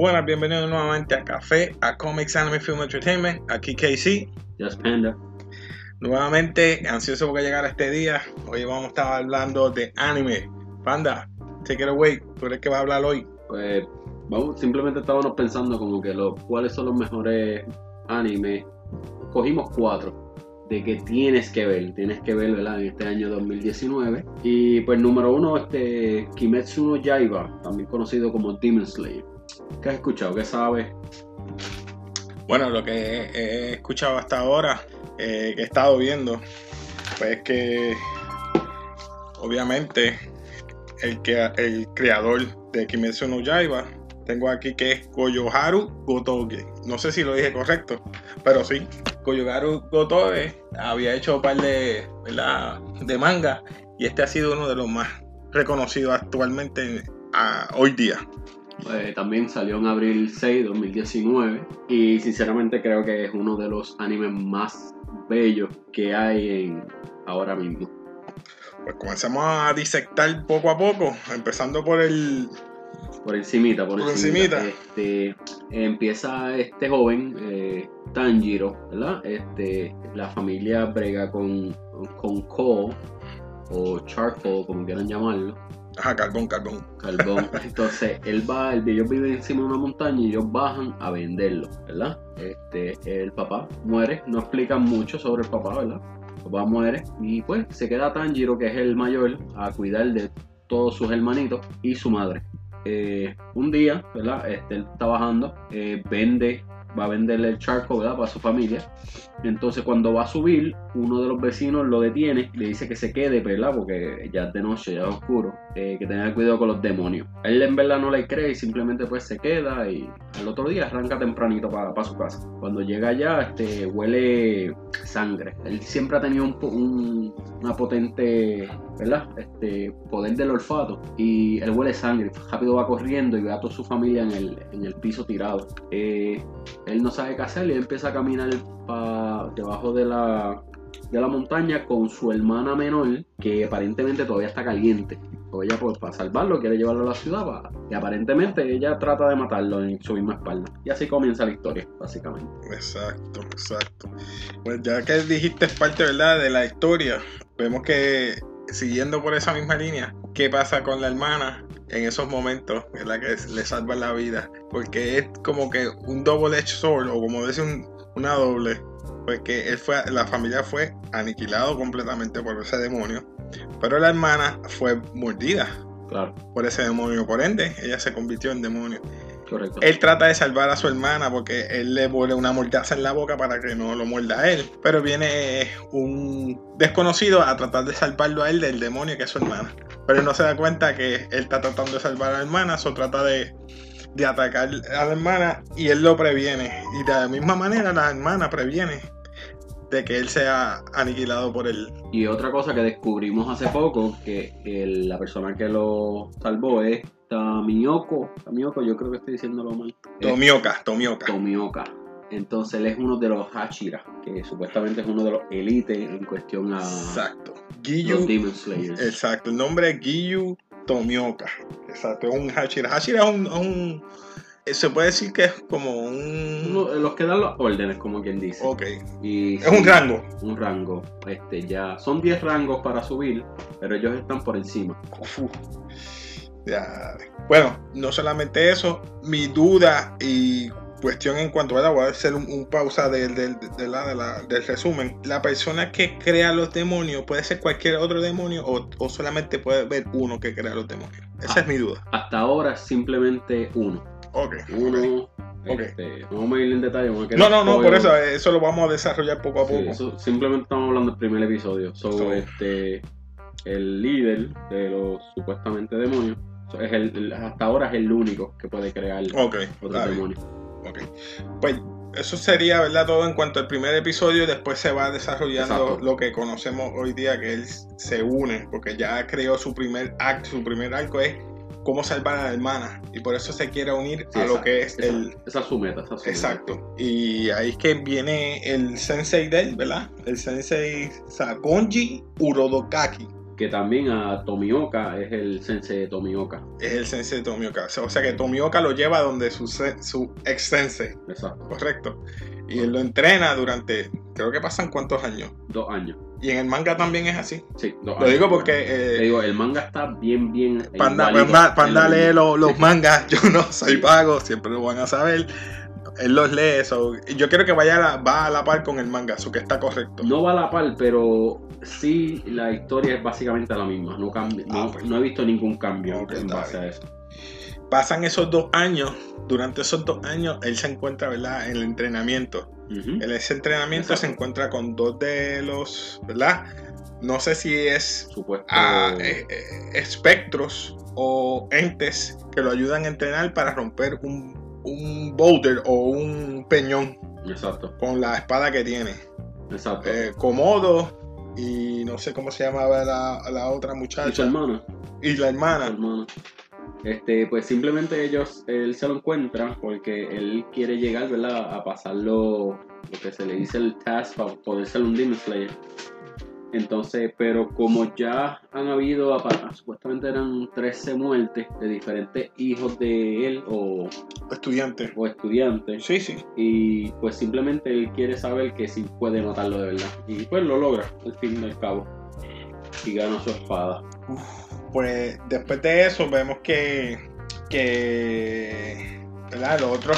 Buenas, bienvenidos nuevamente a Café, a Comics Anime Film Entertainment. Aquí KC. Just Panda. Nuevamente, ansioso por llegar a este día. Hoy vamos a estar hablando de anime. Panda, take it away. ¿Tú eres que va a hablar hoy? Pues vamos, simplemente estábamos pensando como que los, cuáles son los mejores animes. Cogimos cuatro de que tienes que ver, tienes que ver, ¿verdad? En este año 2019. Y pues número uno, este Kimetsu no Yaiba, también conocido como Demon Slayer. ¿Qué has escuchado? ¿Qué sabes? Bueno, lo que he, escuchado hasta ahora, eh, que he estado viendo, pues que obviamente el, que, el creador de Kimetsu no Yaiba, tengo aquí que es Koyoharu Gotoge. No sé si lo dije correcto, pero sí. Koyoharu Gotoge había hecho un par de, de manga y este ha sido uno de los más reconocidos actualmente hoy día. Eh, también salió en abril 6 2019 y sinceramente creo que es uno de los animes más bellos que hay en ahora mismo. Pues comenzamos a disectar poco a poco, empezando por el por encimita, por, encimita. Este, empieza este joven, eh, Tanjiro, ¿verdad? Este, la familia brega con, con coal o charcoal, como quieran llamarlo. Ajá, carbón, carbón. Carbón. Entonces, él va, el ellos vive encima de una montaña y ellos bajan a venderlo, ¿verdad? Este, el papá muere, no explican mucho sobre el papá, ¿verdad? El papá muere y pues se queda Tanjiro, que es el mayor, a cuidar de todos sus hermanitos y su madre. Eh, un día, ¿verdad? Este, él está bajando, eh, vende va a venderle el charco, ¿verdad? Para su familia. Entonces cuando va a subir, uno de los vecinos lo detiene, le dice que se quede, ¿verdad? Porque ya es de noche, ya es oscuro, eh, que tenga cuidado con los demonios. Él en verdad no le cree y simplemente pues se queda y al otro día arranca tempranito para, su casa. Cuando llega allá, este, huele sangre. Él siempre ha tenido un, una potente, ¿verdad? Este, poder del olfato y él huele sangre. Rápido va corriendo y ve a toda su familia en el, en el piso tirado. Eh, él no sabe qué hacer y empieza a caminar debajo de la, de la montaña con su hermana menor, que aparentemente todavía está caliente. Ella, pues, para salvarlo, quiere llevarlo a la ciudad. y aparentemente ella trata de matarlo en su misma espalda. Y así comienza la historia, básicamente. Exacto, exacto. Pues ya que dijiste parte, ¿verdad?, de la historia, vemos que siguiendo por esa misma línea, ¿qué pasa con la hermana? en esos momentos, la Que le salva la vida. Porque es como que un double edged sword, o como dice una doble. Porque él fue, la familia fue aniquilado completamente por ese demonio. Pero la hermana fue mordida claro. por ese demonio. Por ende, ella se convirtió en demonio. Correcto. Él trata de salvar a su hermana porque él le pone una mordaza en la boca para que no lo muerda a él. Pero viene un desconocido a tratar de salvarlo a él del demonio que es su hermana. Pero él no se da cuenta que él está tratando de salvar a la hermana, o trata de, de atacar a la hermana y él lo previene. Y de la misma manera la hermana previene de que él sea aniquilado por él. Y otra cosa que descubrimos hace poco, que la persona que lo salvó es Tamioko. Tamioko, yo creo que estoy diciéndolo mal. Tomioka, Tomioka. Tomioka. Entonces él es uno de los Hachira, que supuestamente es uno de los élites en cuestión a Exacto. los Demon Slayers. Exacto, el nombre es Giyu Tomioka. Exacto, es un Hachira. Hachira es un, eh, se puede decir que es como un. los que dan las órdenes, como quien dice. Ok. Y, es un rango. Un rango. Este, ya. Son 10 rangos para subir, pero ellos están por encima. Ya. Bueno, no solamente eso, mi duda y cuestión en cuanto a voy a hacer un, pausa del resumen. La persona que crea los demonios puede ser cualquier otro demonio o, solamente puede ver uno que crea los demonios. Esa es mi duda. Hasta ahora simplemente uno. Ok. Uno. Este, no vamos a ir en detalle. No, no, no, por eso, eso lo vamos a desarrollar poco a poco. simplemente estamos hablando del primer episodio. sobre este, el líder de los supuestamente demonios es el, hasta ahora es el único que puede crear okay, otro demonio. Ok. Pues eso sería, ¿verdad? Todo en cuanto al primer episodio. Después se va desarrollando lo que conocemos hoy día, que él se une, porque ya creó su primer acto, su primer arco es cómo salvar a la hermana. Y por eso se quiere unir a lo que es el. Esa es su meta, Exacto. Y ahí es que viene el sensei de él, ¿verdad? El sensei Sakonji Urodokaki Que también a Tomioka es el sensei de Tomioka. Es el sensei de Tomioka. O sea que Tomioka lo lleva donde su, su ex sensei, Exacto. correcto. Y él lo entrena durante, creo que pasan cuántos años. Dos años. Y en el manga también es así. Sí, dos Lo años. digo porque Te eh, digo, el manga está bien, bien. Panda, igualito. Panda, Panda lo lee mismo. lo- los mangas, yo no soy vago, siempre lo van a saber. Él los lee, eso. Yo quiero que vaya a la, va a la par con el manga, eso que está correcto. No va a la par, pero sí la historia es básicamente la misma. No, cambia, no, Ah, pues. no he visto ningún cambio en base bien. a eso. Pasan esos dos años, durante esos dos años él se encuentra, ¿verdad? En el entrenamiento. En ese entrenamiento Exacto. se encuentra con dos de los, ¿verdad? No sé si es Supuesto. eh, eh, espectros o entes que lo ayudan a entrenar para romper un, un boulder o un peñón Exacto, con la espada que tiene. exacto. Eh, Komodo y no sé cómo se llamaba la, la otra y su muchacha hermana. y la su hermana. hermana. Este, pues simplemente ellos, él se lo encuentra porque él quiere llegar, ¿verdad? A pasarlo, lo que se le dice el task para poder ser un Demon Slayer. Entonces, pero como ya han habido, supuestamente eran 13 muertes de diferentes hijos de él o, Estudiante. o estudiantes, Sí, sí. y pues simplemente él quiere saber que si puede matarlo de verdad. Y pues lo logra, al fin y al cabo. Y gana su espada. Pues después de eso vemos que, que ¿verdad? Lo otro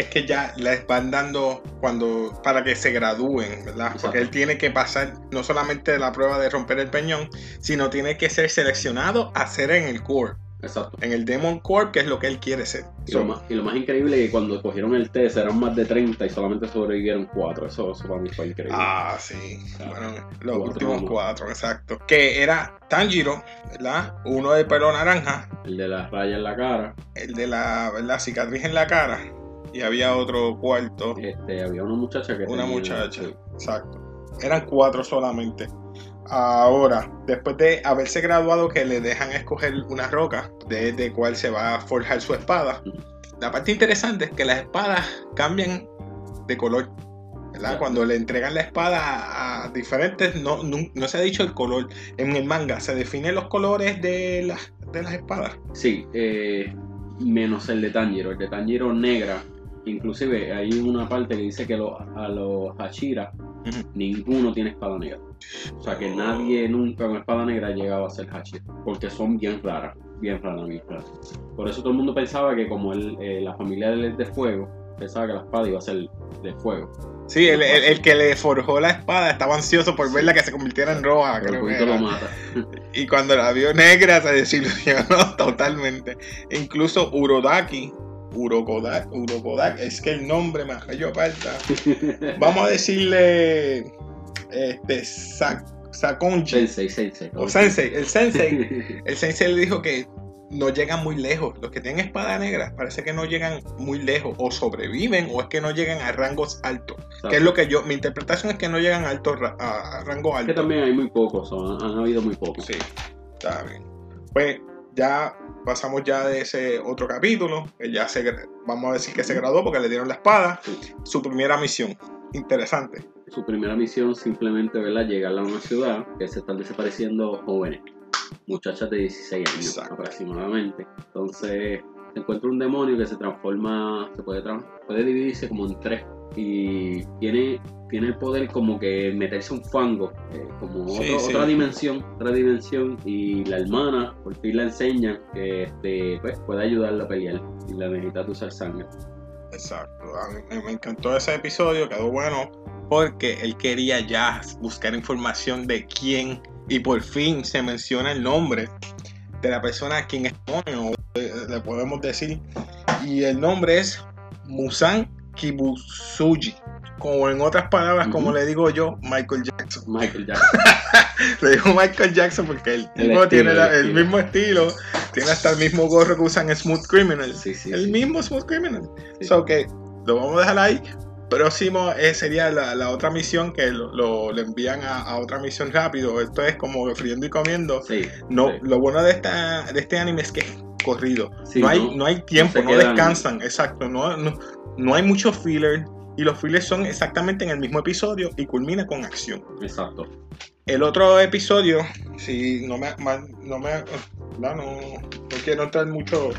es que ya les van dando cuando para que se gradúen, ¿verdad? Exacto. Porque él tiene que pasar no solamente la prueba de romper el peñón, sino tiene que ser seleccionado a ser en el core, Exacto. en el Demon Core, que es lo que él quiere ser. Y So, lo, más, y lo más increíble es que cuando cogieron el test eran más de 30 y solamente sobrevivieron 4. Eso, eso para mí fue increíble. Ah, sí. Bueno, los cuatro últimos nomás. cuatro, exacto. Que era Tanjiro, ¿verdad? Uno de pelo naranja, El de las rayas en la cara. el de la cicatriz en la cara. Y había otro cuarto, Este, había una muchacha que una tenía- muchacha. sí. Exacto. Eran cuatro solamente. Ahora, después de haberse graduado, que le dejan escoger una roca desde cuál se va a forjar su espada. La parte interesante es que las espadas cambian de color. ¿verdad? Cuando le entregan la espada a, a diferentes, no, no, no se ha dicho el color. En el manga se definen los colores de las, de las espadas. Sí, eh, menos el de Tanjiro. El de Tanjiro negra. Inclusive hay una parte que dice que lo- a los Hashira Ujú. ninguno tiene espada negra. O sea que Oh. nadie nunca con espada negra ha llegado a ser Hashira. Porque son bien raras. Bien raras, bien raras. Por eso todo el mundo pensaba que como él, eh, la familia de él es de fuego, pensaba que la espada iba a ser de fuego. Sí, el, el- el que le forjó la espada estaba ansioso por verla que se convirtiera en roja. Creo que lo mata. Y cuando la vio negra se desilusionó totalmente. Incluso Urodaki, Urokodak, Urokodak, es que el nombre me yo falta. Vamos a decirle este Sa- Sakonji Sensei, sensei. o Sensei. El Sensei, el Sensei le dijo que no llegan muy lejos. Los que tienen espada negra parece que no llegan muy lejos o sobreviven o es que no llegan a rangos altos. Que es lo que yo, mi interpretación es que no llegan a alto a, a rango que alto. también hay muy pocos, son- han, habido muy pocos. Sí, está bien. Pues ya pasamos ya de ese otro capítulo, ya se, vamos a decir que se graduó porque le dieron la espada. Sí. Su primera misión, interesante. Su primera misión simplemente ¿verdad? llegar a una ciudad que se están desapareciendo jóvenes, muchachas de 16 años Exacto. aproximadamente. Entonces se encuentra un demonio que se transforma, se puede, puede dividirse como en tres y tiene, tiene el poder como que meterse un fango, eh, como Sí, otro- sí. otra dimensión, otra dimensión y la hermana por fin la enseña que este, pues, puede ayudarla a pelear y la necesita usar sangre. Exacto. A mí me- encantó ese episodio, quedó bueno, porque él quería ya buscar información de quién y por fin se menciona el nombre de la persona a quien es demonio, eh, le podemos decir. Y el nombre es Musan Kibusuji. Como en otras palabras, como Ujú. le digo yo, Michael Jackson. Michael Jackson. Le digo Michael Jackson porque el El tipo estilo, tiene la- el el, mismo estilo, tiene hasta el mismo gorro que usan Smooth Criminal. Sí, sí, el sí. mismo Smooth Criminal. So que lo vamos a dejar ahí. Próximo eh, sería la, la otra misión que lo, lo- le envían a, a otra misión rápido. Esto es como friendo y comiendo. Sí, No, lo bueno de esta de este anime es que es corrido. Sí, no, hay, no hay tiempo, no, quedan- descansan, exacto. No, no, no hay mucho filler. Y los fillers son exactamente en el mismo episodio y culmina con acción. Exacto. El otro episodio, si no me, no, me no, quiero entrar mucho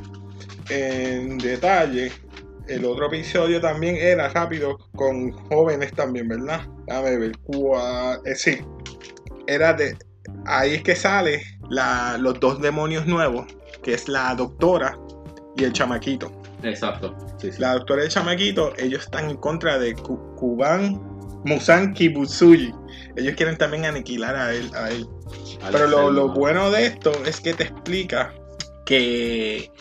en detalle, el otro episodio también era rápido con jóvenes también, ¿verdad? Déjame ver cuál. eh, sí, era de. Ahí es que sale la, los dos demonios nuevos, que es la doctora y el chamaquito. Exacto. Sí, sí. La doctora el chamaquito, ellos están en contra de Ku- Kuban Musan Kibutsuji. Ellos quieren también aniquilar a él. A él. Pero lo, lo bueno de esto es que te explica que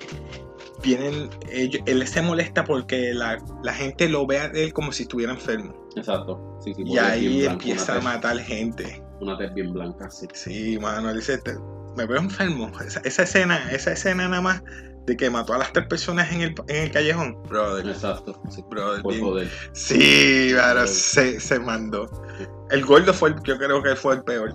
ellos- él se molesta porque la, la gente lo ve a él como si estuviera enfermo. Exacto. Sí, Y ahí blanco, empieza a tez- matar gente. Una tez bien blanca, sí. Sí, mano, dice, "Te- me veo enfermo. Esa, esa escena, esa escena nada más de que mató a las tres personas en el, en el callejón. Brother, Exacto. Sí. brother. Por bien- poder. Sí, se, se mandó. El gordo fue el, yo creo que fue el peor.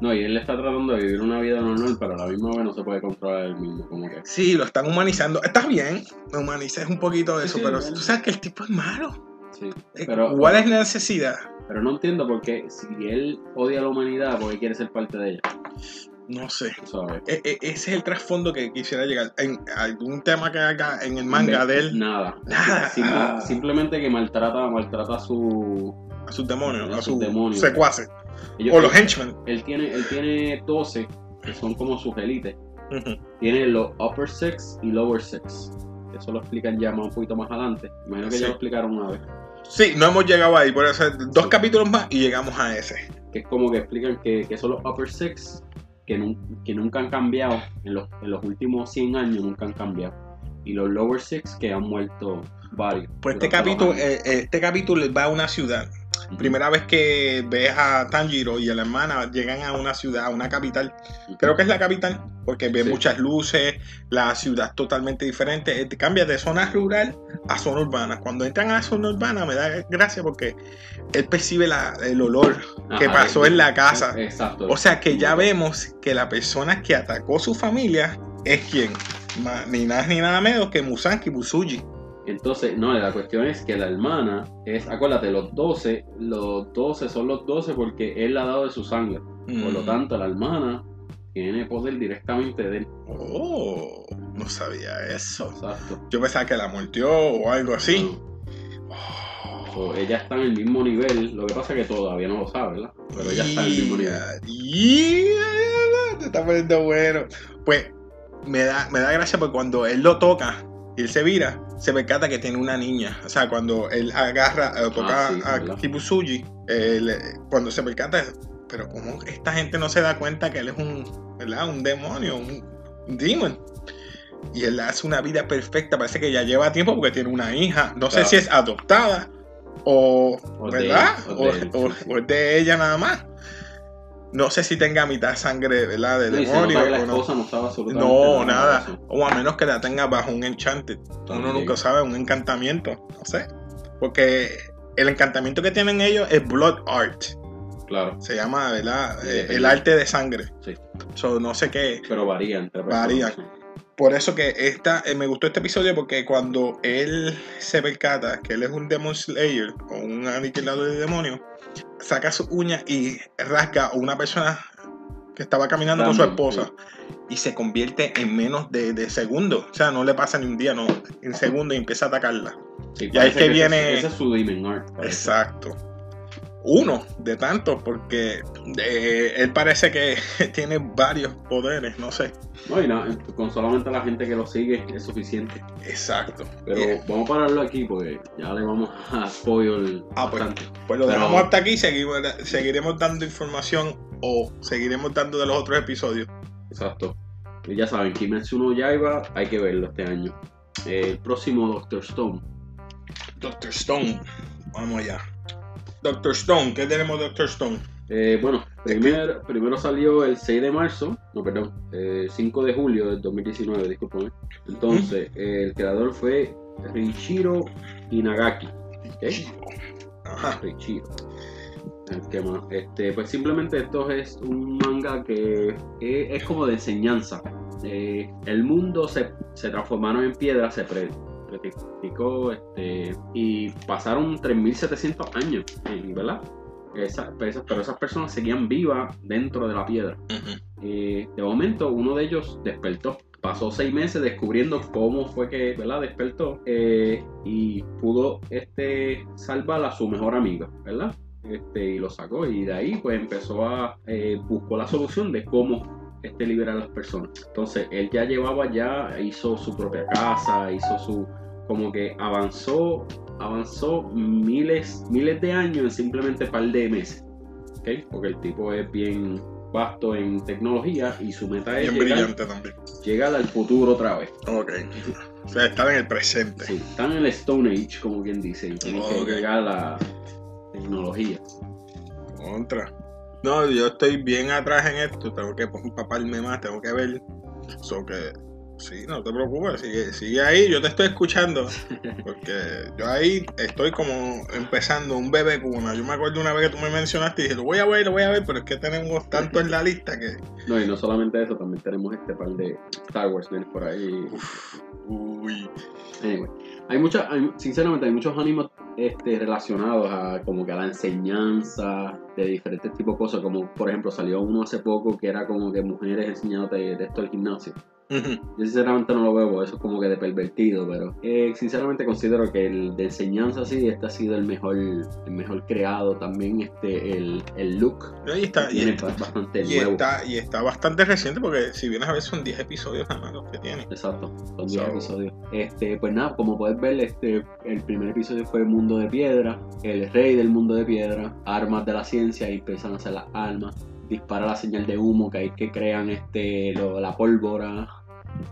No, y él está tratando de vivir una vida normal, pero a la misma vez no se puede controlar él mismo. Como que. Sí, lo están humanizando. Está bien, humanices un poquito de Sí, eso, sí, pero tú sabes que el tipo es malo. Sí. Eh, Pero- ¿Cuál es la necesidad? Pero no entiendo por qué, si él odia a la humanidad, ¿por qué quiere ser parte de ella? No sé. Sabes. E- e- ese es el trasfondo que quisiera llegar. En algún tema que haga en el manga de él, Nada. Nada. Simple- Ah. simplemente que maltrata, maltrata a su. a sus demonios, A a sus sus demonios. secuaces, ellos- o los henchmen. él tiene, él tiene 12, que son como sus élites. Tiene los upper sex y lower sex. Eso lo explican ya más un poquito más adelante. Imagino que Sí. ya lo explicaron una vez. Sí, no hemos llegado ahí, por eso dos capítulos más y llegamos a ese. Que es como que explican que, que son los upper sex que, nun- que nunca han cambiado. En los, en los últimos 100 años nunca han cambiado. Y los lower sex que han muerto varios. Pues este capítulo, eh, este capítulo va a una ciudad. Primera vez que ves a Tanjiro y a la hermana llegan a una ciudad, a una capital. Creo que es la capital, porque ve Sí. muchas luces, la ciudad totalmente diferente. Eh, Cambia de zona rural a zona urbana. Cuando entran a la zona urbana me da gracia porque él percibe la- el olor que Ajá, pasó eh, en la casa. Exacto. O sea que ya vemos que la persona que atacó su familia es quien. Ni más ni nada menos que Musanki Busuji. Entonces, no, la cuestión es que la hermana es, acuérdate, los 12, los 12 son los 12 porque él le ha dado de su sangre. Por lo Mm. tanto, la hermana tiene poder directamente de él. Oh, no sabía eso. Exacto. Yo pensaba que la mordió o algo así. No. So, ella está en el mismo nivel. Lo que pasa es que todavía no lo sabe, ¿verdad? Pero ella está en el mismo nivel. Ya, Te está poniendo bueno. Pues me da, me da gracia porque cuando él lo toca y él se vira, se percata que tiene una niña. O sea, cuando él agarra toca Ah, sí, a. Kibusuji, él, eh, cuando se percata, pero como esta gente no se da cuenta que él es un, ¿verdad? un demonio, un, un demon. Y él hace una vida perfecta, parece que ya lleva tiempo porque tiene una hija. No sé si es adoptada o, ¿verdad? o de o es de ella nada más. No sé si tenga mitad sangre, ¿verdad? De No, y se demonio. nota que la o no. esposa no estaba absolutamente No, de nada. eso. O a menos que la tenga bajo un enchanted. Uno nunca sabe, un encantamiento. No sé. Porque el encantamiento que tienen ellos es Blood Art. Claro, Se llama, ¿verdad? Sí, Eh, el arte de sangre. Sí. So, no sé qué. pero varía entre personas. Varía. Por eso que esta, eh, me gustó este episodio porque cuando él se percata que él es un Demon Slayer o un aniquilador de demonios, saca sus uñas y rasga a una persona que estaba caminando con su esposa y se convierte en menos de, de segundos. O sea, no le pasa ni un día, no, en segundos y empieza a atacarla. Sí, Y ahí parece que viene- Ese es su Demon Art. Exacto. Uno de tantos, porque eh, él parece que tiene varios poderes, no sé. No, y nada, con solamente la gente que lo sigue es suficiente. Exacto. Pero Bien. vamos a pararlo aquí porque ya le vamos a spoiler Ah, pues. bastante. Pues lo Pero- dejamos hasta aquí, seguimos, seguiremos dando información o seguiremos dando de los otros episodios. Exacto. Y ya saben, Kimetsu no Yaiba hay que verlo este año. El próximo Doctor Stone. Doctor Stone, vamos allá. Doctor Stone, ¿qué tenemos Doctor Stone? Eh, bueno, primer- primero salió el 6 de marzo, no, perdón, eh, 5 de julio del 2019, discúlpame. Entonces, eh, el creador fue Riichiro Inagaki. ¿ok? Ajá. Riichiro. Eh, ¿Qué más? Este, pues simplemente esto es un manga que es, es como de enseñanza. Eh, el mundo se, se transformaron en piedra, se, pre- estratificó, este, y pasaron 3.700 años, eh, ¿verdad? Esa- pero esas- personas seguían vivas dentro de la piedra. Ujú. Eh, de momento, uno de ellos despertó. Pasó seis meses descubriendo cómo fue que, ¿verdad? Despertó eh, y pudo este, salvar a su mejor amiga, ¿verdad? Este, y lo sacó y de ahí pues empezó a eh, buscó la solución de cómo este, liberar a las personas. Entonces él ya llevaba ya, hizo su propia casa, hizo su, como que avanzó, avanzó miles, miles de años en simplemente un par de meses. ¿ok? Porque el tipo es bien vasto en tecnología y su meta es Bien llegar, brillante también. llegar al futuro otra vez. Ok. O sea, estar en el presente. Sí, están en el Stone Age, como quien dice, y tienen que llegar a la tecnología. Contra. No, yo estoy bien atrás en esto. Tengo que empaparme más, tengo que ver. So que. Sí, no te preocupes, sigue, sigue ahí, yo te estoy escuchando. Porque yo ahí estoy como empezando un bebé cuna. Yo me acuerdo una vez que tú me mencionaste y dije, lo voy a ver, lo voy a ver, pero es que tenemos tanto en la lista que. No, y no solamente eso, también tenemos este par de Star Wars viene por ahí. Uf, uy. Anyway, hay muchas, sinceramente, hay muchos ánimos este, relacionados a como que a la enseñanza de diferentes tipos de cosas, como por ejemplo salió uno hace poco que era como que mujeres enseñándote de esto del gimnasio. Yo sinceramente no lo veo, porque eso es como que de pervertido, pero eh, sinceramente considero que el de enseñanza sí, este ha sido el mejor, el mejor creado, también este, el, el look Ahí está. Y, tiene ba- bastante y nuevo. está, y está bastante reciente porque si vienes a ver son 10 episodios nada más los que tiene. Exacto, son 10 So- episodios. Este, pues nada, como puedes ver, este, el primer episodio fue Mundo de Piedra, el rey del mundo de piedra, armas de la ciencia, y empiezan a hacer las armas, dispara la señal de humo que hay que crean este, lo- la pólvora,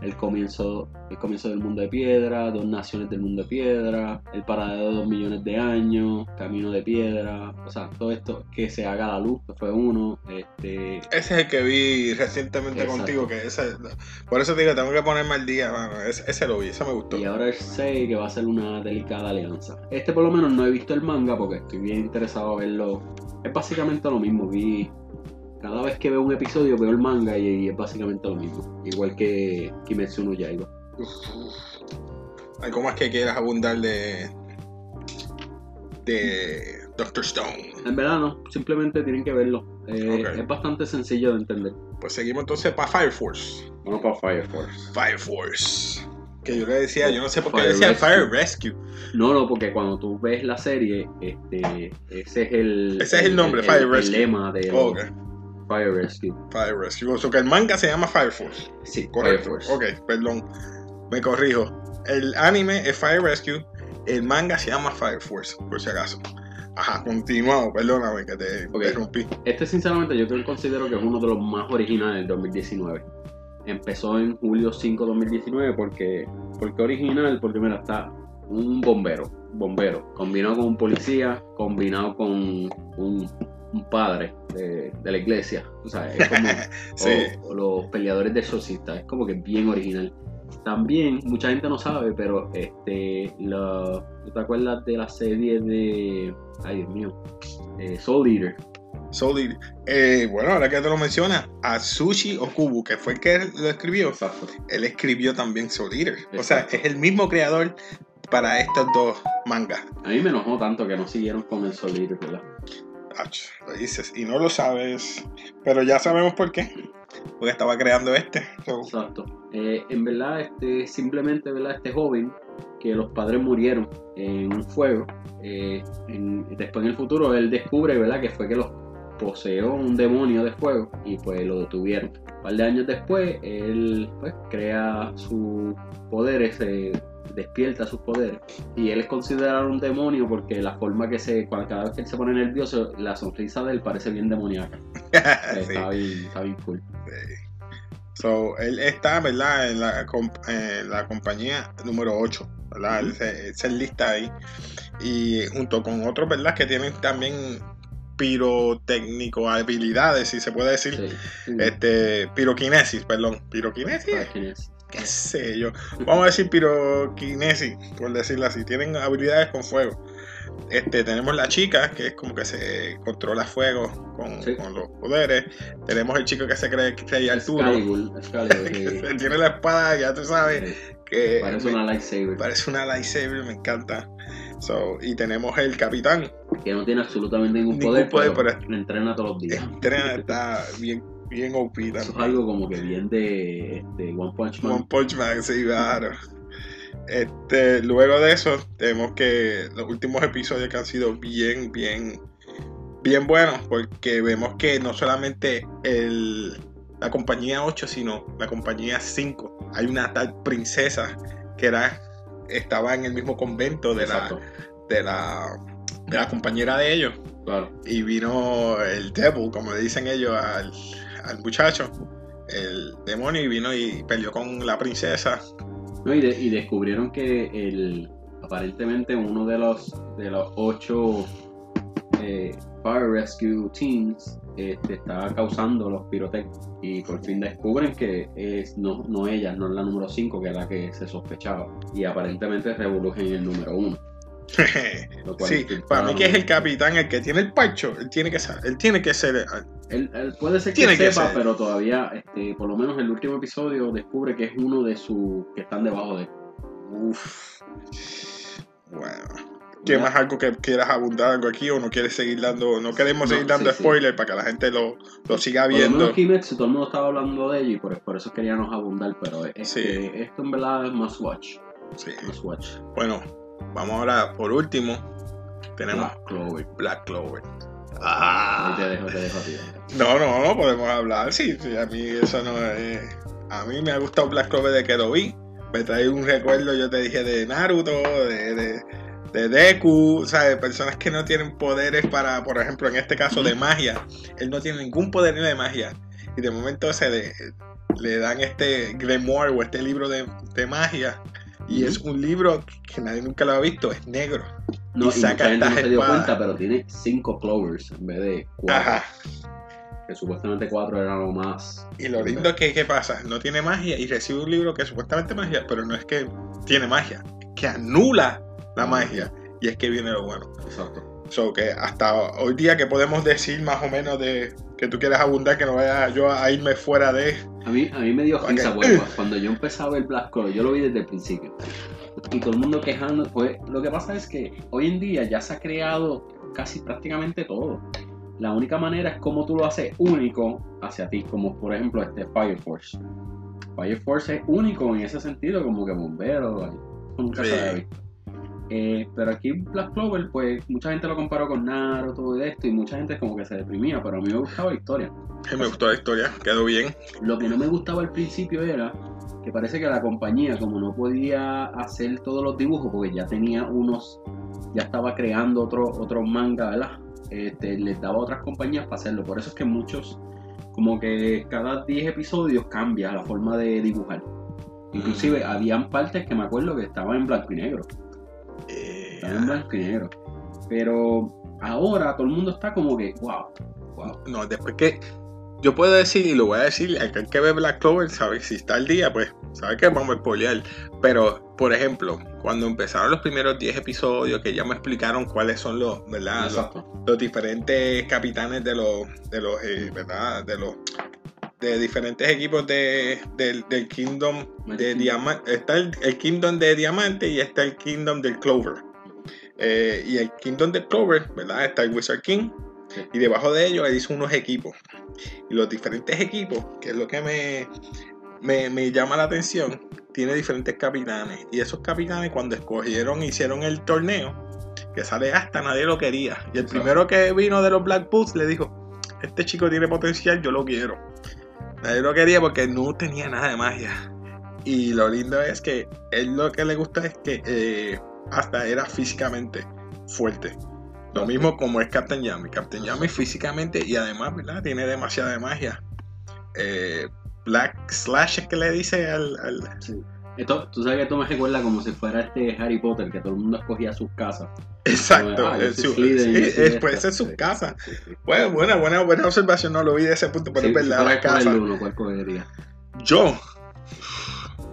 el comienzo, el comienzo del mundo de piedra, dos naciones del mundo de piedra, el paradero de dos millones de años, camino de piedra, o sea, todo esto, que se haga la luz, fue uno, este, Ese es el que vi recientemente Exacto. contigo, que ese, por eso te digo, tengo que ponerme al día, mano. Ese, ese lo vi, ese me gustó. Y ahora el 6 que va a ser una delicada alianza. Este por lo menos no he visto el manga porque estoy bien interesado a verlo. Es básicamente lo mismo. Vi cada vez que veo un episodio veo el manga y, y es básicamente lo mismo. Igual que Kimetsu no Yaiba. ¿Algo más que quieras abundar de. de Doctor Stone? En verdad no, simplemente tienen que verlo. Eh. Es bastante sencillo de entender. Pues seguimos entonces para Fire Force. Vamos para Fire Force. Fire Force. Que yo le decía, yo no sé por qué Fire decía Rescue. Fire Rescue. No, no, porque cuando tú ves la serie, este, ese es el, Ese es el nombre, Fire el Rescue. lema de Oh, Fire Rescue. Fire Rescue. O sea que el manga se llama Fire Force. Sí, Correcto. Fire Force. Ok, perdón. Me corrijo. El anime es Fire Rescue. El manga se llama Fire Force, por si acaso. Ajá, continuamos. Perdóname que te Ok. interrumpí. Este sinceramente yo considero que es uno de los más originales del 2019. Empezó en julio 5 de 2019 porque, porque original, porque mira, está un bombero, bombero, combinado con un policía, combinado con un, un padre de, de la iglesia. O sea, es como Sí. o, o los peleadores de exorcista, es como que bien original. También, mucha gente no sabe, pero este, la, ¿tú te acuerdas de la serie de, ay Dios mío, eh, Soul Eater? Solid. Eh, bueno, ahora que te lo mencionas, Atsushi Okubu, que fue el que lo escribió, Exacto. él escribió también Soul Eater. O sea, es el mismo creador para estos dos mangas. A mí me enojó tanto que no siguieron con el Soul Eater, ¿verdad? Lo dices y no lo sabes, pero ya sabemos por qué. Porque estaba creando este. So, Exacto. Eh, en verdad, este, simplemente, ¿verdad? Este joven, que los padres murieron en un fuego, eh, después en el futuro él descubre, ¿verdad? Que fue que los poseó un demonio de fuego y pues lo detuvieron. Un par de años después, él pues crea sus poderes, se despierta sus poderes y él es considerado un demonio porque la forma que se, cada vez que él se pone nervioso, la sonrisa de él parece bien demoníaca. sí. Está bien, está bien cool. So, él está, ¿verdad? En la, comp- en la compañía número 8, ¿verdad? Él se, lista ahí. Y junto con otros, ¿verdad? Que tienen también pirotécnico habilidades, si se puede decir. Sí. Este, piroquinesis, perdón. Piroquinesis. Qué sé yo. Vamos a decir piroquinesis, por decirlo así. Tienen habilidades con fuego. Este, tenemos la chica, que es como que se controla fuego con, Sí. con los poderes. Tenemos el chico que se cree que es Arturo. Excalibur, Excalibur, sí. Él tiene la espada, ya tú sabes, Sí. Que Parece me- una lightsaber. parece una lightsaber, me encanta. So, y tenemos el capitán. Que no tiene absolutamente ningún, Ningún poder, poder, pero pero- entrena todos los días. Entrena, está bien, bien OP Eso es algo como que bien de, de One Punch Man. One Punch Man, sí, claro. Este, luego de eso, tenemos que los últimos episodios que han sido bien, bien, bien buenos, porque vemos que no solamente el, la compañía 8, sino la compañía 5. Hay una tal princesa que era, estaba en el mismo convento de la, de la, de la compañera de ellos. Claro. Y vino el devil, como le dicen ellos al, al muchacho, el demonio, y vino y peleó con la princesa. No, y, de- y descubrieron que el aparentemente uno de los de los ocho eh, Fire Rescue Teams este, estaba causando los pirotec y por fin descubren que es no, no ella, no es la número 5 que es la que se sospechaba. Y aparentemente revolugen el número 1 lo cual sí, para mí que es el capitán, el que tiene el parcho, él tiene que él tiene que ser, él, él puede ser que Tiene que sepa ser. pero todavía este, por lo menos el último episodio descubre que es uno de sus que están debajo de él uff, bueno. ¿Qué más algo que quieras abundar algo aquí o no quieres seguir dando, no queremos No, seguir dando sí, sí. spoiler para que la gente lo, lo siga Por lo viendo? menos todo el mundo estaba hablando de ella y por, por eso queríamos abundar, pero este, Sí. esto en verdad es must watch. Sí. Must watch. Bueno, vamos ahora por último. Tenemos Black Clover. Black Clover. Ahí Ah. te dejo, te dejo. No, no, no podemos hablar. Sí, sí, a mí eso no es. A mí me ha gustado Black Clover de que lo vi. Me trae un recuerdo, yo te dije, de Naruto, de, de, de Deku, o sea, de personas que no tienen poderes para, por ejemplo, en este caso de magia. Él no tiene ningún poder de magia. Y de momento se le, le dan este grimoire o este libro de, de magia. Y es un libro que nadie nunca lo ha visto, es negro. No, Y y, saca mucha gente no se dio espadas. cuenta, pero tiene cinco Clovers en vez de cuatro. Ajá. Que supuestamente cuatro era lo más. Y lo lindo es que, ¿qué pasa? No tiene magia y recibe un libro que es supuestamente magia, pero no es que tiene magia, que anula la magia. Y es que viene lo bueno. Exacto. So que hasta hoy día que podemos decir más o menos de que tú quieres abundar, que no vaya yo a irme fuera de... A mí, a mí me dio risa, bueno, cuando yo empezaba ver Black yo lo vi desde el principio. Y todo el mundo quejando, pues lo que pasa es que hoy en día ya se ha creado casi prácticamente todo. La única manera es como tú lo haces único hacia ti, como por ejemplo este Fire Force. Fire Force es único en ese sentido, como que bombero, nunca Sí. se había visto. Eh, pero aquí Black Clover, pues mucha gente lo comparó con Naruto y esto, y mucha gente como que se deprimía, pero a mí me gustaba la historia. Me gustó la historia, quedó bien. Lo que no me gustaba al principio era que parece que la compañía, como no podía hacer todos los dibujos, porque ya tenía unos, ya estaba creando otro, otro manga, ¿verdad? Este, les daba a otras compañías para hacerlo. Por eso es que muchos, como que cada 10 episodios cambia la forma de dibujar. Inclusive Mm. habían partes que me acuerdo que estaban en blanco y negro. Eh, blanco y negro. Pero ahora todo el mundo está como que, wow, wow. no, después que yo puedo decir, y lo voy a decir, al que hay que ver Black Clover, sabe si está al día, pues sabe que vamos a spoilear. Pero, por ejemplo, cuando empezaron los primeros 10 episodios, que ya me explicaron cuáles son los, ¿verdad? Los, los diferentes capitanes de los, de los, eh, ¿verdad? De los de diferentes equipos de, del, del Kingdom de Diamante. Está el, el Kingdom de Diamante y está el Kingdom del Clover. Eh, y el Kingdom del Clover, ¿verdad? Está el Wizard King. Sí. Y debajo de ellos él hizo unos equipos. Y los diferentes equipos, que es lo que me, me, me llama la atención, tiene diferentes capitanes. Y esos capitanes cuando escogieron, hicieron el torneo, que sale hasta nadie lo quería. Y el primero que vino de los Black Bulls le dijo, este chico tiene potencial, yo lo quiero. Nadie lo quería porque no tenía nada de magia. Y lo lindo es que él lo que le gusta es que eh, hasta era físicamente fuerte. Lo mismo como es Captain Yami. Captain Yami físicamente y además, ¿verdad? Tiene demasiada magia. Eh, Black Slash es que le dice al... al- Sí. Esto, tú sabes que esto me recuerda como si fuera este Harry Potter, que todo el mundo escogía sus casas. Exacto. Ah, yo es su- sí, es- casa. Bueno, buena, buena, buena observación. No lo vi de ese punto, pero Sí, es verdad, la casa. uno, ¿cuál cogería? Yo,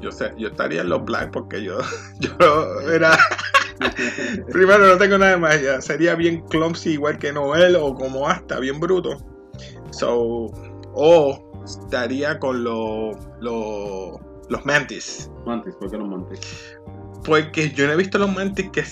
yo sé, yo estaría en los black porque yo, yo era, primero no tengo nada de magia, sería bien clumsy igual que Noel o como hasta bien bruto. So, o estaría con los los los Mantis. Mantis, ¿por qué los Mantis? Porque yo no he visto los Mantis que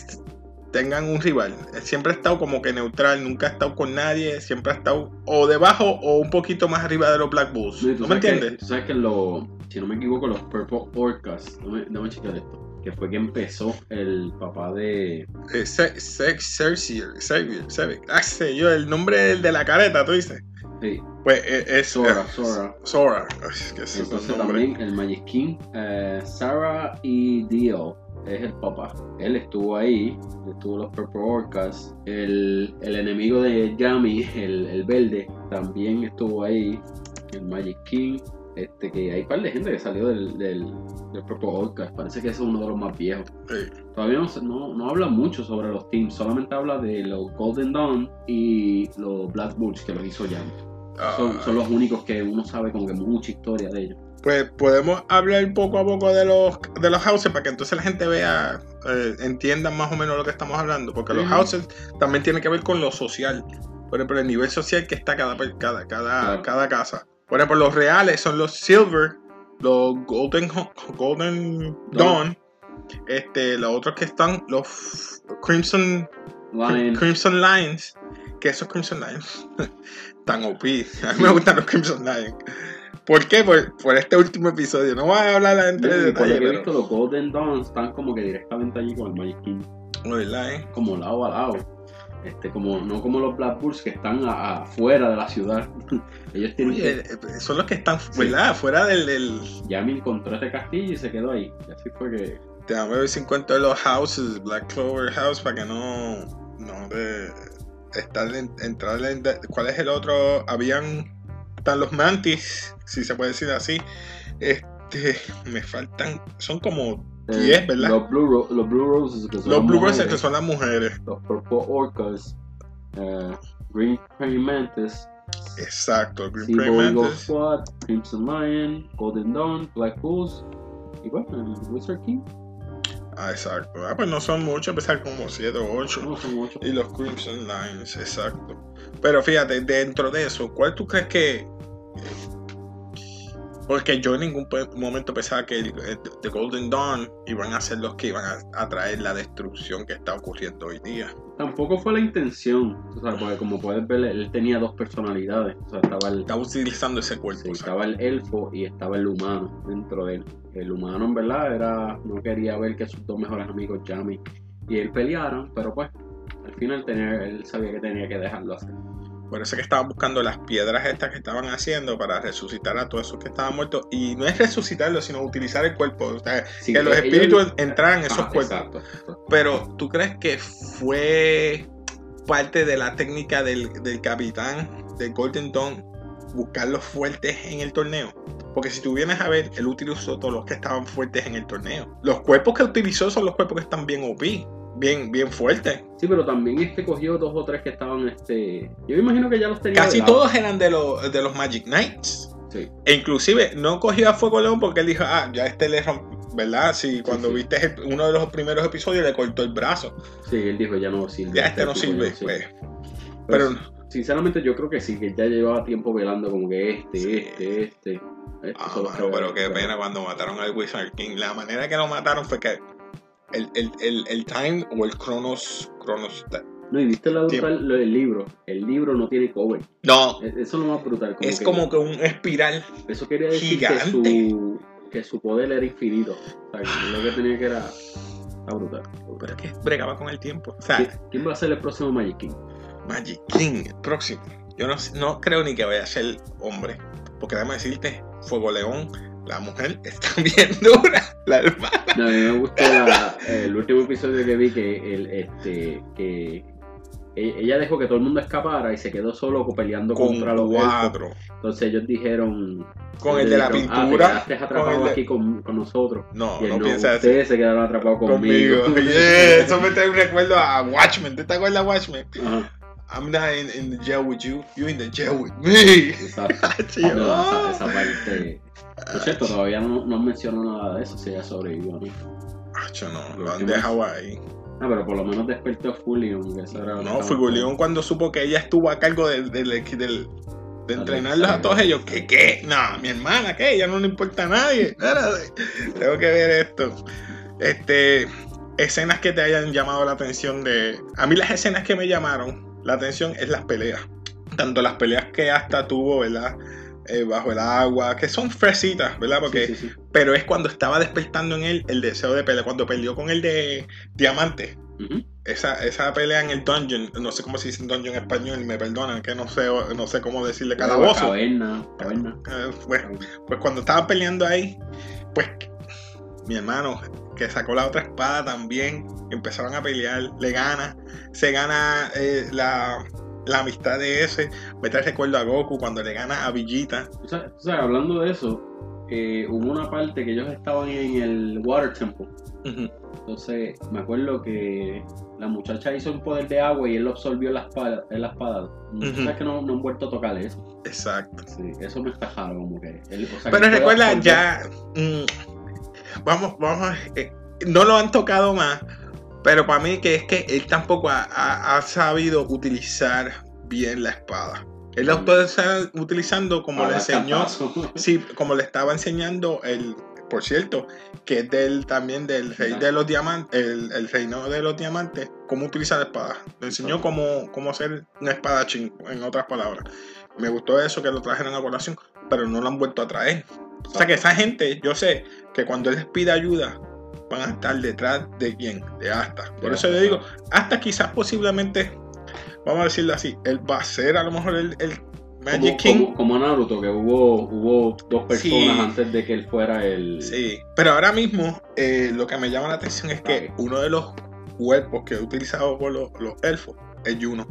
tengan un rival. Siempre ha estado como que neutral, nunca ha estado con nadie, siempre ha estado o debajo o un poquito más arriba de los Black Bulls. No, y tú ¿No me que- entiendes? tú sabes que lo, si no me equivoco, los Purple Orcas, no me, no me chequear esto, que fue que empezó el papá de... Eh, Se- Se- Xerxes, Xavier, Xavier. Ah, sé yo, el nombre del de la careta, tú dices. Sí, Pues eh, es Sora, eh, Sora. Sora. Ay, es que ese es Entonces también el Magic King, eh, Sarah y Dio es el papá. Él estuvo ahí, estuvo los Purple Orcas. El, el enemigo de Yami, el, el verde, también estuvo ahí. El Magic King. Este, que hay un par de gente que salió del, del, del Purple Orcas. Parece que ese es uno de los más viejos. Sí. Todavía no, no, no habla mucho sobre los teams, solamente habla de los Golden Dawn y los Black Bulls que los hizo. Son, Ah, son los únicos que uno sabe como que mucha historia de ellos. Pues podemos hablar poco a poco de los de los houses para que entonces la gente vea, eh, entienda más o menos lo que estamos hablando. Porque los houses también tienen que ver con lo social. Por ejemplo, el nivel social que está cada, cada, cada, Claro. cada casa. Por ejemplo, los reales son los Silver, los Golden, Golden Dawn. Este, los otros que están, los Crimson Lion, Crimson Lions, que esos Crimson Lions tan OP. A mí me gustan los Crimson Lions. ¿Por qué? Por, por este último episodio. No voy a hablar la por lo detalle, que he pero. visto, los Golden Dawn están como que directamente allí con el Magic King, de verdad, ¿eh? como lado a lado. Este, como, no como los Black Bulls que están a- afuera de la ciudad. Ellos tienen Oye, que. eh, son los que están, ¿verdad? Fuera del. del Yami encontró este castillo y se quedó ahí. Y así fue que. déjame ver si encuentro los houses, Black Clover House, para que no. No de. Estar en, entrar en. ¿Cuál es el otro? Habían. Están los Mantis, si se puede decir así. Este. Me faltan. Son como eh, 10, ¿verdad? Los Blue, los Blue Roses, que son Los las Blue Roses mujeres, que son las mujeres. Los Purple Orcas, eh, Green Praying Mantis, Exacto. Green Eagle Mantis. Squad, Crimson Lion, Golden Dawn, Black Bulls y bueno, Wizard King. Ah, exacto. Ah, pues no son muchos, empezar como 7 o 8. No son ocho. Y los Crimson Lines, exacto. Pero fíjate, dentro de eso, ¿cuál tú crees que.? Porque yo en ningún momento pensaba que el- The Golden Dawn iban a ser los que iban a, a traer la destrucción que está ocurriendo hoy día. Tampoco fue la intención, o sea, porque como puedes ver, él tenía dos personalidades. O sea, estaba el, utilizando ese cuerpo. sí, estaba el elfo y estaba el humano dentro de él. El humano, en verdad, era no quería ver que sus dos mejores amigos, Yami y él, pelearan, pero pues, al final tenía, él sabía que tenía que dejarlo hacer. Es que estaban buscando las piedras estas que estaban haciendo para resucitar a todos esos que estaban muertos. Y no es resucitarlos, sino utilizar el cuerpo. O sea, Sí, que los ellos- espíritus entraran en esos Ah, cuerpos. Exacto, exacto. Pero, ¿tú crees que fue parte de la técnica del, del capitán de Golden Dawn buscar los fuertes en el torneo? Porque si tú vienes a ver, él utilizó todos los que estaban fuertes en el torneo. Los cuerpos que utilizó son los cuerpos que están bien OP, bien, bien fuertes. Sí, pero también este cogió dos o tres que estaban, este... Yo me imagino que ya los tenía Casi todos eran de los, de los Magic Knights. Sí. E inclusive no cogió a Fuego León porque él dijo, ah, ya este le rompió, ¿verdad? Sí, cuando sí. viste uno de los primeros episodios le cortó el brazo. Sí, él dijo, ya no sirve. Ya este no tipo sirve. no pues. Pero, sinceramente yo creo que sí, que ya llevaba tiempo velando como que este, este, este. este Ah, mano, pero qué pena cuando mataron al Wizard King. La manera que lo mataron fue que el, el, el, el time o el Cronos. Cronos No, y viste Tiempo. brutal, lo del libro. El libro no tiene cover. no, E- Eso es lo más brutal. Como es que- como que un espiral. Eso quería decir que su, que su poder era infinito. O sea, que lo que tenía que era. Está brutal. Pero es que bregaba con el tiempo. O sea, ¿Qui- ¿Quién va a ser el próximo Magic King? Magic King, el próximo. Yo no, no creo ni que vaya a ser hombre. Porque déjame decirte, Fuego León, la mujer está bien dura. La hermana. No, a mí me gustó la- el último episodio que vi que el, este, que e- ella dejó que todo el mundo escapara y se quedó solo peleando Con contra los elfos. cuatro. Entonces ellos dijeron. Con el de la dijeron, Ah, te pintura. con atrapado de- aquí con, con nosotros. No, Y él, no, no, piensa así. se quedaron atrapados conmigo. Conmigo. Yeah, eso me trae un recuerdo a Watchmen. ¿Te acuerdas de Watchmen? Ajá, I'm not in, in the jail with you, you in the jail with me. exacto. Sí, No, oh. esa, esa parte. Por cierto, todavía no, no mencionó nada de eso, si ella sobrevivió o no. Acho, no, Lo han dejado ahí. Ah, pero por lo menos despertó Fullion, que eso era lo que No. León cuando supo que ella estuvo a cargo del, del, del, de entrenarlos a todos ellos. ¿Qué? ¿Qué? No, mi hermana, ¿qué? Ya no le importa a nadie. Espérate, tengo que ver esto. Este, escenas que te hayan llamado la atención de... A mí las escenas que me llamaron la atención es las peleas. Tanto las peleas que hasta tuvo, ¿verdad? Eh, bajo el agua, que son fresitas, ¿verdad? Porque, Sí, sí, sí. Pero es cuando estaba despertando en él el deseo de pelea, cuando peleó con el de Diamante. Esa, esa pelea en el dungeon, no sé cómo se dice dungeon en español, me perdonan, que no sé, no sé cómo decirle calabozo. Caverna, caverna. Eh, bueno, pues cuando estaban peleando ahí, pues mi hermano, que sacó la otra espada también, empezaron a pelear, le gana, se gana eh, la, la amistad de ese. Me trae recuerdo a Goku cuando le gana a Villita. O sea, o sea, hablando de eso, eh, hubo una parte que ellos estaban en el Water Temple. Entonces, me acuerdo que la muchacha hizo un poder de agua y él lo absorbió en la espada. En la espada. Ujú. ¿Sabes que no, no han vuelto a tocar eso? Exacto. Sí, eso me está raro, como que. él- o sea, que Pero puede recuerda, ya. mm, vamos, vamos. eh, no lo han tocado más. Pero para mí que es que él tampoco ha, ha- ha sabido utilizar bien la espada. Él la está utilizando como le enseñó. Sí, como le estaba enseñando el. Por cierto, que es del también del rey de los diamantes, el, el reino de los diamantes, cómo utilizar la espada. Le enseñó cómo, cómo hacer una espadachín, en otras palabras. Me gustó eso que lo trajeron a colación, pero no lo han vuelto a traer. O sea que esa gente, yo sé que cuando él les pide ayuda, van a estar detrás de quién, de Asta. Por eso Asta, le digo, hasta quizás posiblemente, vamos a decirlo así, él va a ser a lo mejor el, el Magic Como, King. como, como Naruto, que hubo, hubo dos personas Sí. antes de que él fuera el. Sí, pero ahora mismo eh, lo que me llama la atención es que uno de los cuerpos que he utilizado por los, los elfos es Juno.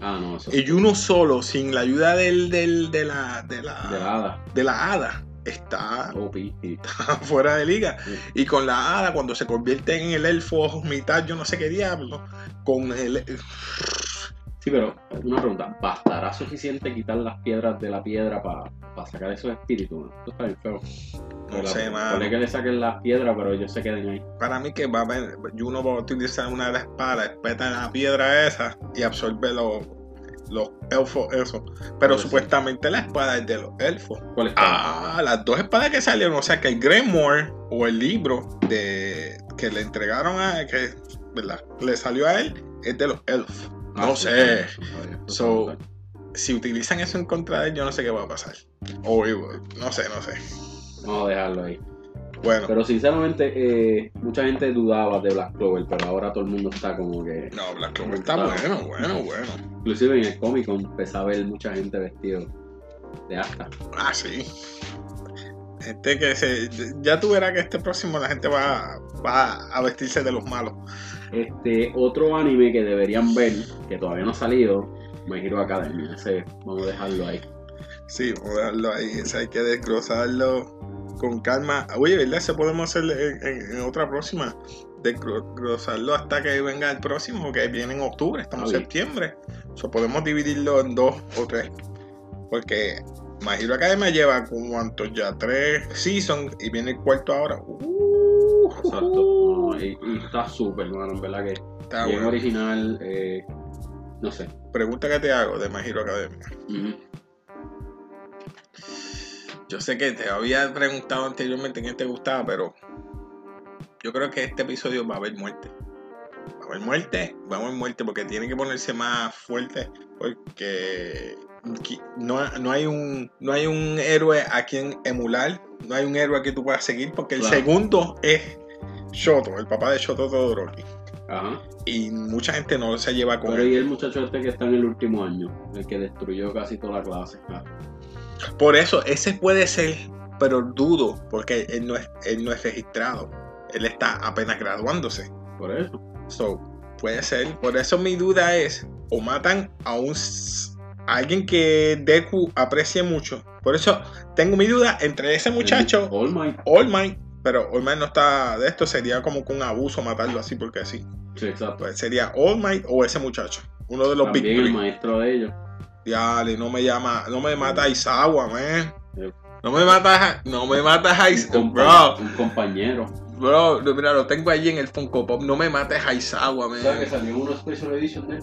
Ah, no, eso. Y Juno solo, sin la ayuda del, del- de, la, de, la, De la hada. de la hada, está OP. y- fuera de liga. Sí. Y con la hada, cuando se convierte en el elfo mitad, yo no sé qué diablo, con el... Sí, pero una pregunta, ¿bastará suficiente quitar las piedras de la piedra para sacar esos espíritus? man? Esto está bien feo. No La- sé, mano. Ponle que le saquen las piedras, pero ellos se queden ahí. Para mí que va a haber, Juno va a utilizar una de las espadas, espeta la piedra esa y absorbe los, los elfos, eso. Pero supuestamente la espada es de los elfos. ¿Cuál es? Ah, las dos espadas que salieron, o sea que el Greymoor o el libro de que le entregaron a que ¿verdad? le salió a él es de los elfos. Ah, no sí, sé. sí, So. Si utilizan eso en contra de él, yo no sé qué va a pasar. O no sé, no sé. Vamos a dejarlo ahí. Bueno, Pero sinceramente, eh, mucha gente dudaba de Black Clover, pero ahora todo el mundo está como que... no, Black Clover está bueno, bueno, bueno. Inclusive en el Comic Con empecé a ver mucha gente vestido de Asta. Ah, sí. Este que se, ya tú verás que este próximo la gente va, va a vestirse de los malos. Este, otro anime que deberían ver, que todavía no ha salido, My Hero Academia. Ese, vamos a dejarlo ahí. Sí, vamos a dejarlo ahí. Ese hay que desglosarlo con calma. Oye, ¿verdad? Eso podemos hacer en, en- en otra próxima. Desglosarlo hasta que venga el próximo, que viene en octubre, estamos en septiembre. O podemos dividirlo en dos o tres. Porque My Hero Academia lleva cuántos ya, tres seasons y viene el cuarto ahora. Uh, Exacto. No, y, y está súper, mano, en verdad que Está bien bueno. original. eh, no sé. Pregunta que te hago de My Hero Academia. Yo sé que te había preguntado anteriormente quién te gustaba, pero yo creo que este episodio va a haber muerte. Va a haber muerte, va a haber muerte porque tiene que ponerse más fuerte porque no, no hay un no hay un héroe a quien emular, no hay un héroe que tú puedas seguir porque el Claro. segundo es Shoto, el papá de Shoto Todoroki. Ajá. Y mucha gente no se lleva con Pero él. y el muchacho este que está en el último año, el que destruyó casi toda la clase. Ah, Por eso, ese puede ser, pero dudo, porque él no es, él no es registrado. Él está apenas graduándose. por eso. So, puede ser. Por eso mi duda es, o matan a un a alguien que Deku aprecie mucho. Por eso tengo mi duda entre ese muchacho, All Might. All Might, pero All Might no está de esto, sería como que un abuso matarlo así porque sí. Sí, exacto. Pues sería All Might o ese muchacho. Uno de los Big También el Three. maestro de ellos. Diale, no me llama, no me mata Aizawa, man. No me matas, no me matas Un, Aizawa, compa- bro. un compañero. Bro, mira, lo tengo allí en el Funko Pop. No me mates Aizawa, ¿Sabes que man. salió una Special Edition de él?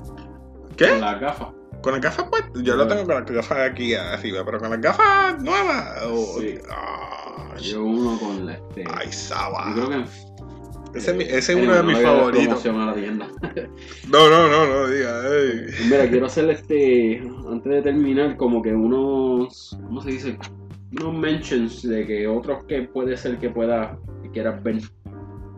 ¿Qué? Con las gafas. Con las gafas puestas. Yo lo tengo con las gafas aquí arriba, pero con las gafas nuevas. Sí. Ah, Yo uno con la este. Ay, Saba. yo creo que Ese, es eh, ese es anyway, uno de mis favoritos. promoción a la tienda. No, no, no, no, diga. Mira, quiero hacer este, antes de terminar, como que unos, ¿cómo se dice? Unos mentions de que otros que puede ser que pueda, que quieras ver.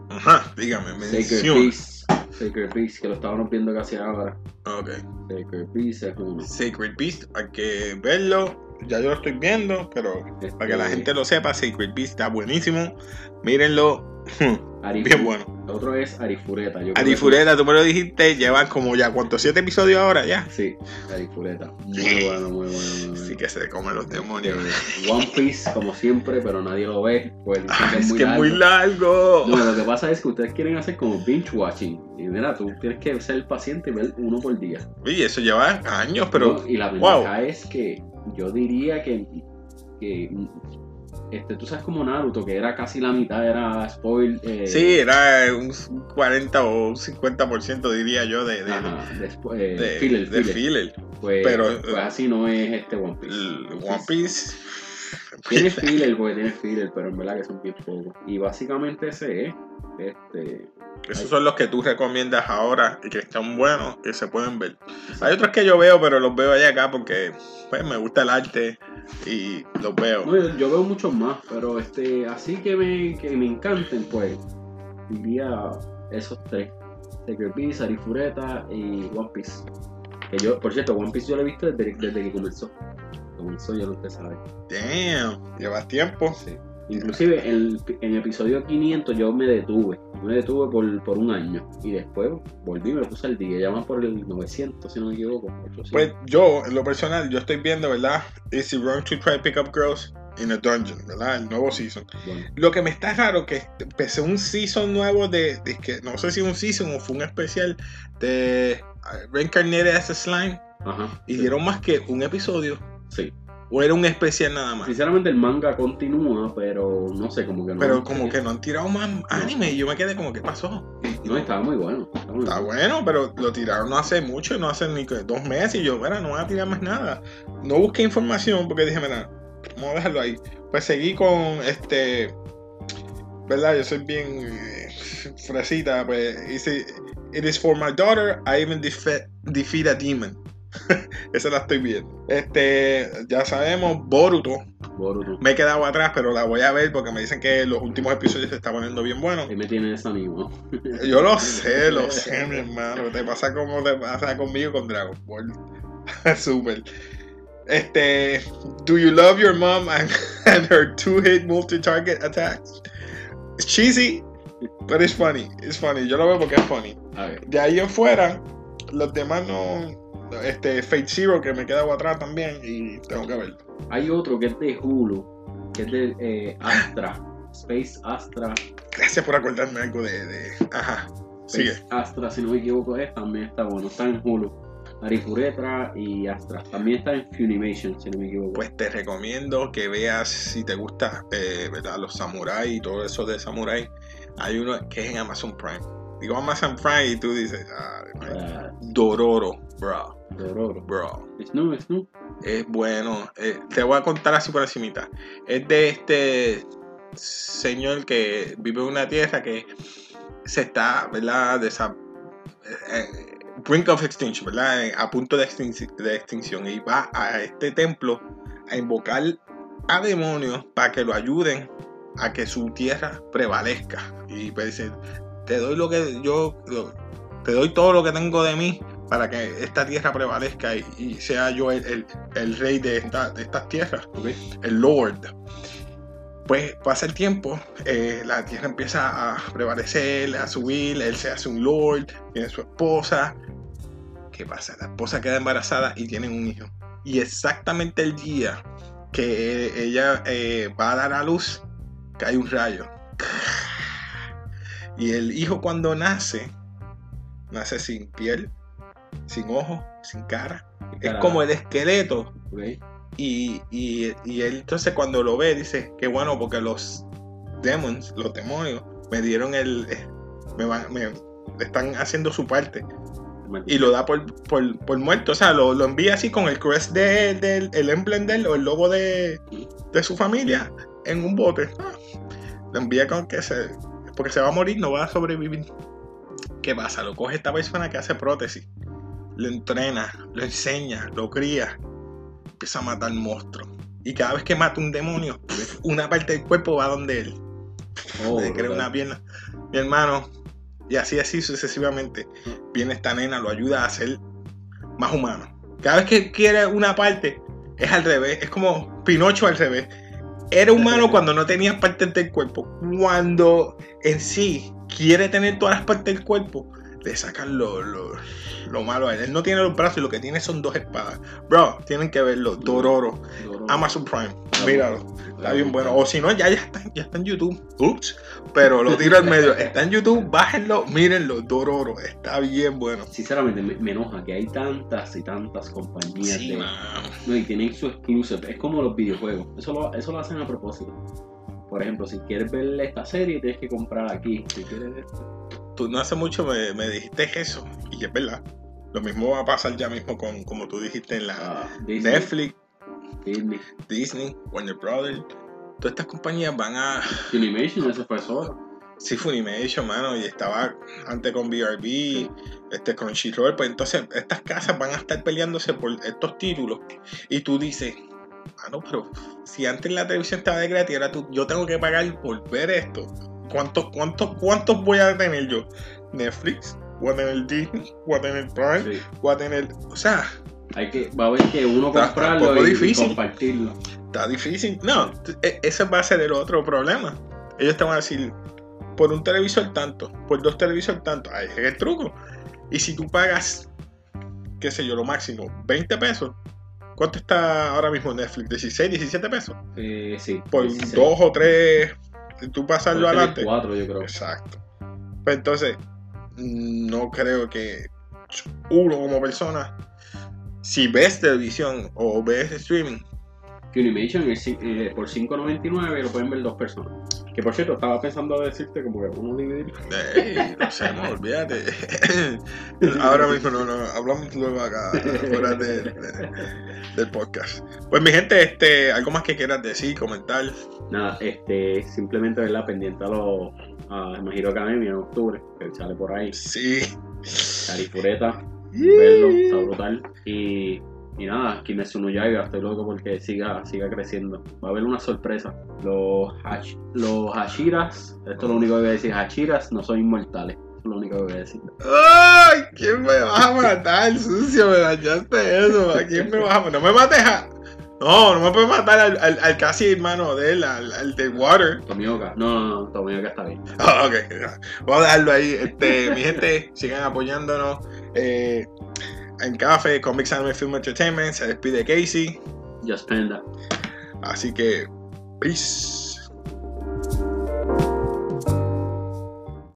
Ajá, dígame, Sacred. Peace, Sacred Peace, que lo estábamos viendo casi ahora. Ok. Sacred es uno. Sacred Beast, hay que verlo. Ya yo lo estoy viendo, pero para que la Este, gente lo sepa, Sacred Beast está buenísimo. Mírenlo, Arifu- bien bueno. Otro es Arifureta. Yo Arifureta, tú me lo dijiste, llevan como ya, ¿cuántos? ¿Siete episodios ahora ya? Sí, Arifureta. Muy Sí. bueno, muy bueno, muy bueno. Sí que se comen los demonios. Eh, One Piece, como siempre, pero nadie lo ve. Pues Ah, es que es muy largo. No, lo que pasa es que ustedes quieren hacer como binge watching. Y mira, tú tienes que ser paciente y ver uno por día. Oye, eso lleva años, pero ¿no? Y la wow. ventaja es que yo diría que, que este, tú sabes como Naruto, que era casi la mitad, era spoil. eh, sí, era un 40 o un 50% diría yo de, de, Ajá, después, eh, de- filler, de filler. filler. Pues, pero, pues eh, así no es este One Piece. One Piece. Tiene filler, porque tiene filler, pero en verdad que son bien pocos. Y básicamente ese es. Este, Esos son los que tú recomiendas ahora y que están buenos, que se pueden ver. Hay otros que yo veo, pero los veo allá acá porque pues, me gusta el arte y los veo. No, yo, yo veo muchos más, pero este, así que me, que me encanten, pues, diría esos tres. Sacred Beast, Arifureta y One Piece. Que yo, por cierto, One Piece yo lo he visto desde, desde que comenzó. Comenzó, yo lo a ver. Damn, llevas tiempo. Sí. Inclusive en el, en el episodio 500 yo me detuve. Me detuve por, por un año. Y después volví y me lo puse al día. Ya van por el 900, si no me equivoco. 800. Pues yo, en lo personal, yo estoy viendo, ¿verdad? Is it wrong to try to pick up girls in a dungeon, ¿verdad? El nuevo season. Bueno, Lo que me está raro que empecé un season nuevo de, de que no sé si un season o fue un especial de Reincarnated as a Slime ajá. y sí. dieron más que un episodio Sí. O era un especial nada más. Sinceramente el manga continúa, pero no sé, como que no. Pero como que no han tirado más anime y yo me quedé como, ¿qué pasó? No, estaba muy bueno. estaba muy Está bueno. bueno, pero lo tiraron no hace mucho, no hace ni dos meses y yo, mira, no voy a tirar más nada. No busqué información porque dije, mira, vamos a dejarlo ahí. Pues seguí con este, ¿verdad? Yo soy bien eh, fresita, pues hice, it is for my daughter, I even defe- defeat a demon. Esa la estoy viendo. Este, ya sabemos, Boruto. Boruto. Me he quedado atrás, pero la voy a ver porque me dicen que los últimos episodios se está poniendo bien buenos. Ahí me tiene desanimado. Yo lo sé, lo sé, mi hermano. Te pasa como te pasa conmigo con Dragon Ball. Super. Este, do you love your mom and, and her two-hit multi-target attacks? It's cheesy, but it's funny. It's funny. Yo lo veo porque es funny. A ver. De ahí en fuera, los demás no. Este, Fate Zero, que me quedaba atrás también y tengo que verlo. Hay otro que es de Hulu, que es de eh, Astra. Space Astra. Gracias por acordarme algo de. de- Ajá. Sigue. Space Astra, si no me equivoco, es, también está bueno. Está en Hulu. Arifuretra y Astra. También está en Funimation, si no me equivoco. Pues te recomiendo que veas si te gusta eh, ¿verdad? los samuráis y todo eso de samurai. Hay uno que es en Amazon Prime. Digo Amazon Prime y tú dices, ah, Ah, Dororo, bro, Dororo. bro. Snoop, Snoop. Es bueno. Eh, te voy a contar así por encimita. Es de este señor que vive en una tierra que se está, ¿verdad? Desa- eh, eh, brink of extinction, ¿verdad? A punto de, extin- de extinción. Y va a este templo a invocar a demonios para que lo ayuden a que su tierra prevalezca. Y pues dice, te doy lo que yo, lo- te doy todo lo que tengo de mí para que esta tierra prevalezca y, sea yo el, rey de, esta- estas tierras, el Lord. Pues pasa el tiempo, eh, la tierra empieza a prevalecer, a subir, él se hace un Lord, tiene su esposa. ¿Qué pasa? La esposa queda embarazada y tienen un hijo. Y exactamente el día que ella eh, va a dar a luz, cae un rayo. Y el hijo cuando nace, nace sin piel, sin ojos, sin cara. Es como el esqueleto. Y, y, y él entonces cuando lo ve dice, qué bueno porque los demons, los demonios, me dieron el... eh, Me, van, me están haciendo su parte. y lo da por, por, por muerto. O sea, lo, lo envía así con el crest de- del el emblem de él o el logo de, de su familia en un bote. Ah, Lo envía con que se. Porque se va a morir, no va a sobrevivir. ¿Qué pasa? Lo coge esta persona que hace prótesis. Lo entrena, lo enseña, lo cría. Empieza a matar monstruos. Y cada vez que mata un demonio, una parte del cuerpo va donde él. Oh, le crea una pierna. Mi hermano, y así, así sucesivamente. Viene esta nena, lo ayuda a ser más humano. Cada vez que quiere una parte, es al revés. Es como Pinocho al revés. Era humano cuando no tenía partes del cuerpo. Cuando en sí quiere tener todas las partes del cuerpo, le sacan lo, lo, lo malo a él. Él no tiene los brazos y lo que tiene son dos espadas. Bro, tienen que verlo. Dororo. Dororo. Amazon Prime. Míralo. Está bien bueno. O si no, ya, ya, está, ya está en YouTube. Ups. Pero lo tiro al medio. Está en YouTube. Bájenlo. Mírenlo. Dororo. Está bien bueno. Sinceramente, me, me enoja que hay tantas y tantas compañías Sí, de-. No, y tienen su exclusive. Es como los videojuegos. Eso lo, eso lo hacen a propósito. Por ejemplo, si quieres ver esta serie, tienes que comprar aquí. Si quieres esto. Tú no hace mucho me, me dijiste eso. Y es verdad. Lo mismo va a pasar ya mismo con, como tú dijiste, en la Ah, Disney, Netflix, Disney, Disney, Warner Brothers. Todas estas compañías van a. Funimation, eso fue solo. Sí, Funimation, mano, y estaba antes con BRB, este Crunchyroll, pues entonces estas casas van a estar peleándose por estos títulos y tú dices, mano, pero si antes la televisión estaba de gratis, ahora tú, yo tengo que pagar por ver esto. ¿Cuántos, cuántos, cuántos voy a tener yo? Netflix, voy a tener Disney, voy a tener Prime, Sí. voy a tener, o sea, Hay que, va a haber que uno Está- está comprarlo poco y, y difícil. compartirlo. está difícil. No, e- ese va a ser el otro problema. Ellos te van a decir, por un televisor tanto, por dos televisores tanto. Ahí es el truco. Y si tú pagas, qué sé yo, lo máximo, 20 pesos. ¿Cuánto está ahora mismo Netflix? 16, 17 pesos. Eh, sí. Por 16. dos o tres, tú pasarlo ser adelante. cuatro, yo creo. Exacto. Pues entonces, no creo que uno como persona, si ves televisión o ves streaming, Funimation es ci- eh, por 5.99 lo pueden ver dos personas. Que por cierto, estaba pensando decirte como que uno dividir. Ey, no sé, no, olvídate. Ahora mismo no, no, hablamos luego acá, fuera de- de- del podcast. Pues mi gente, este, algo más que quieras decir, comentar. Nada, este, simplemente verla pendiente a los a My Hero Academia en octubre, que sale por ahí. Sí. Carifureta, verlo, está brutal. Y, y nada, Kimetsu no Yaiba, estoy loco porque siga, siga creciendo. Va a haber una sorpresa. Los, Hash- los Hashiras, esto es lo único que voy a decir, Hashiras no son inmortales. Eso es lo único que voy a decir. ¡Ay! ¿Quién me vas a matar, sucio? Me dañaste eso. ¿A quién me vas a matar? No me mates a. No, no me puedes matar al, al, al casi hermano de él, al, al de Water. Tomioka, no, no, no, Tomioka está bien. Ah, ok, vamos a dejarlo ahí. Este, mi gente, sigan apoyándonos. Eh, en Café, Comics Anime Film Entertainment. Se despide Casey. Just Panda. Así que, peace.